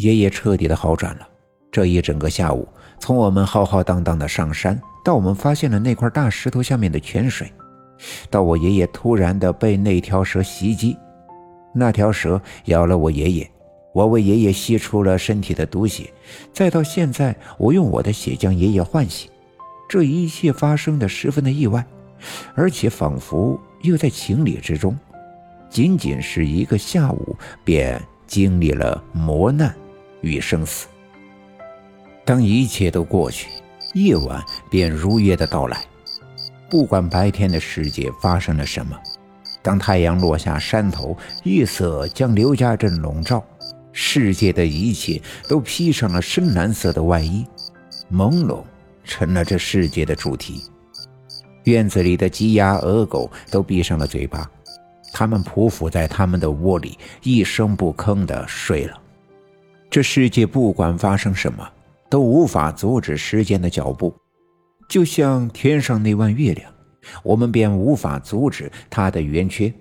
爷爷彻底的好转了。这一整个下午，从我们浩浩荡荡的上山，到我们发现了那块大石头下面的泉水，到我爷爷突然的被那条蛇袭击，那条蛇咬了我爷爷，我为爷爷吸出了身体的毒血，再到现在我用我的血将爷爷唤醒，这一切发生的十分的意外，而且仿佛又在情理之中，仅仅是一个下午便经历了磨难与生死。当一切都过去，夜晚便如约的到来。不管白天的世界发生了什么，当太阳落下山头，夜色将刘家镇笼罩，世界的一切都披上了深蓝色的外衣，朦胧成了这世界的主题。院子里的鸡鸭鹅狗都闭上了嘴巴，它们匍匐在他们的窝里，一声不吭的睡了。这世界不管发生什么。都无法阻止时间的脚步，就像天上那弯月亮，我们便无法阻止它的圆缺。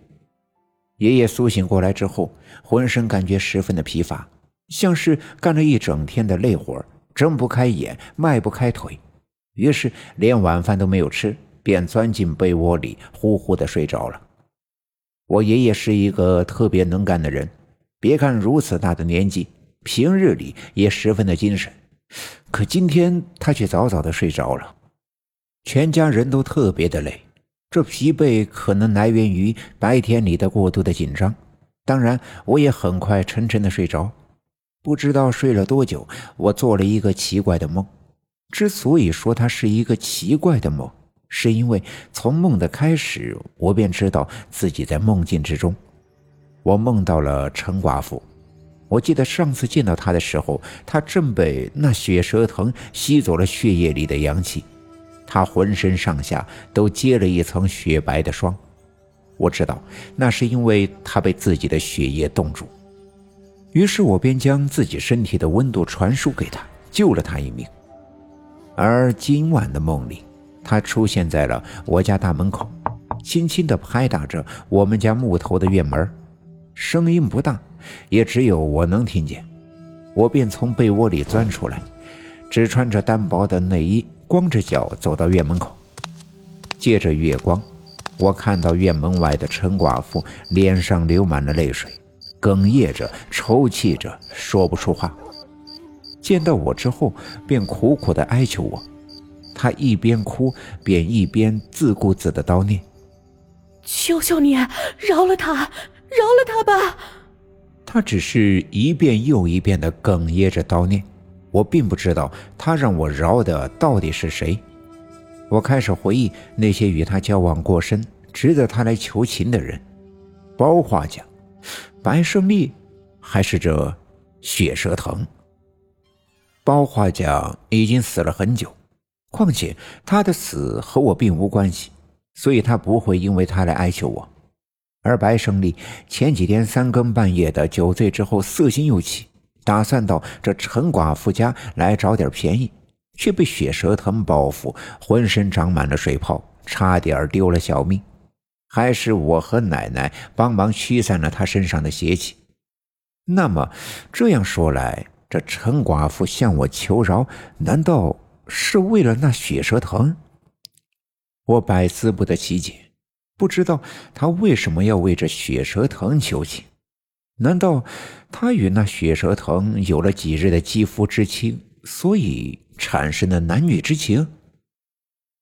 爷爷苏醒过来之后，浑身感觉十分的疲乏，像是干了一整天的累活，睁不开眼，迈不开腿，于是连晚饭都没有吃，便钻进被窝里，呼呼的睡着了。我爷爷是一个特别能干的人，别看如此大的年纪，平日里也十分的精神。可今天他却早早的睡着了，全家人都特别的累，这疲惫可能来源于白天里的过度的紧张。当然，我也很快沉沉的睡着，不知道睡了多久，我做了一个奇怪的梦。之所以说它是一个奇怪的梦，是因为从梦的开始，我便知道自己在梦境之中。我梦到了陈寡妇。我记得上次见到他的时候，他正被那血蛇藤吸走了血液里的阳气，他浑身上下都结了一层雪白的霜。我知道那是因为他被自己的血液冻住，于是我便将自己身体的温度传输给他，救了他一命。而今晚的梦里，他出现在了我家大门口，轻轻地拍打着我们家木头的院门，声音不大。也只有我能听见，我便从被窝里钻出来，只穿着单薄的内衣，光着脚走到院门口。借着月光，我看到院门外的陈寡妇脸上流满了泪水，哽咽着、抽泣着，说不出话。见到我之后，便苦苦地哀求我。她一边哭，便一边自顾自地叨念：“求求你，饶了他，饶了他吧。”他只是一遍又一遍的哽咽着叨念，我并不知道他让我饶的到底是谁。我开始回忆那些与他交往过深、值得他来求情的人：包画家、白胜利，还是这血蛇藤。包画家已经死了很久，况且他的死和我并无关系，所以他不会因为他来哀求我。而白胜利前几天三更半夜的酒醉之后，色心又起，打算到这陈寡妇家来找点便宜，却被血蛇藤报复，浑身长满了水泡，差点丢了小命。还是我和奶奶帮忙驱散了他身上的邪气。那么这样说来，这陈寡妇向我求饶，难道是为了那血蛇藤？我百思不得其解。不知道他为什么要为这血蛇藤求情？难道他与那血蛇藤有了几日的肌肤之亲，所以产生了男女之情？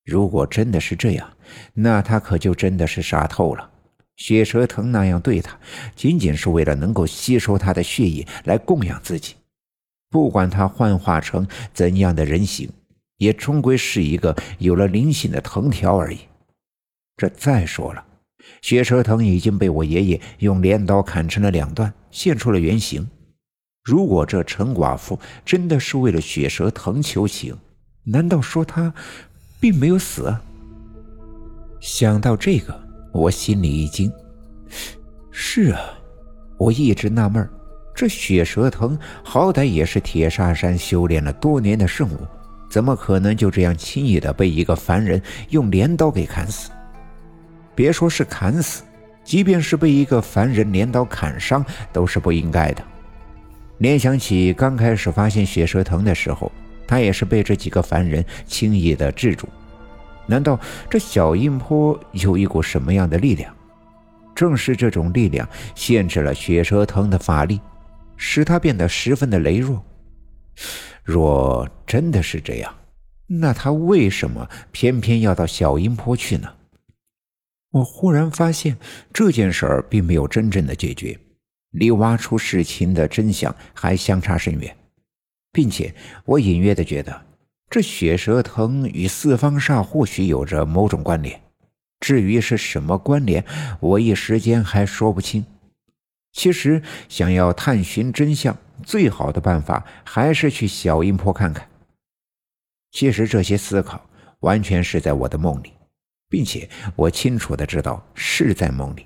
如果真的是这样，那他可就真的是傻透了。血蛇藤那样对他，仅仅是为了能够吸收他的血液来供养自己。不管他幻化成怎样的人形，也终归是一个有了灵性的藤条而已。这再说了，血蛇藤已经被我爷爷用镰刀砍成了两段，现出了原形。如果这陈寡妇真的是为了血蛇藤求情，难道说她并没有死？想到这个，我心里一惊。是啊，我一直纳闷这血蛇藤好歹也是铁砂山修炼了多年的圣物，怎么可能就这样轻易的被一个凡人用镰刀给砍死？别说是砍死，即便是被一个凡人镰刀砍伤，都是不应该的。联想起刚开始发现血蛇藤的时候，他也是被这几个凡人轻易的制住。难道这小阴坡有一股什么样的力量？正是这种力量限制了血蛇藤的法力，使他变得十分的羸弱。若真的是这样，那他为什么偏偏要到小阴坡去呢？我忽然发现这件事儿并没有真正的解决，离挖出事情的真相还相差甚远，并且我隐约的觉得，这血蛇藤与四方煞或许有着某种关联。至于是什么关联，我一时间还说不清。其实，想要探寻真相，最好的办法还是去小阴坡看看。其实这些思考完全是在我的梦里。并且我清楚的知道是在梦里，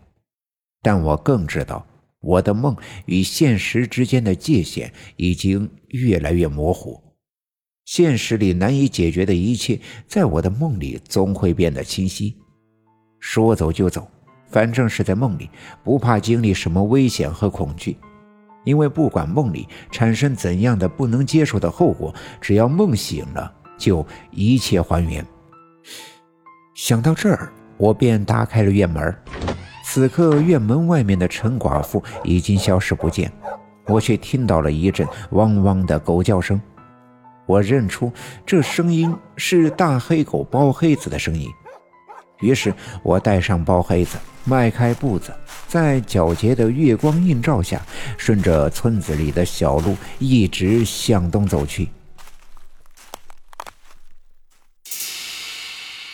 但我更知道我的梦与现实之间的界限已经越来越模糊。现实里难以解决的一切，在我的梦里总会变得清晰。说走就走，反正是在梦里，不怕经历什么危险和恐惧，因为不管梦里产生怎样的不能接受的后果，只要梦醒了，就一切还原。想到这儿，我便打开了院门。此刻，院门外面的陈寡妇已经消失不见，我却听到了一阵汪汪的狗叫声。我认出这声音是大黑狗包黑子的声音，于是我带上包黑子，迈开步子，在皎洁的月光映照下，顺着村子里的小路一直向东走去。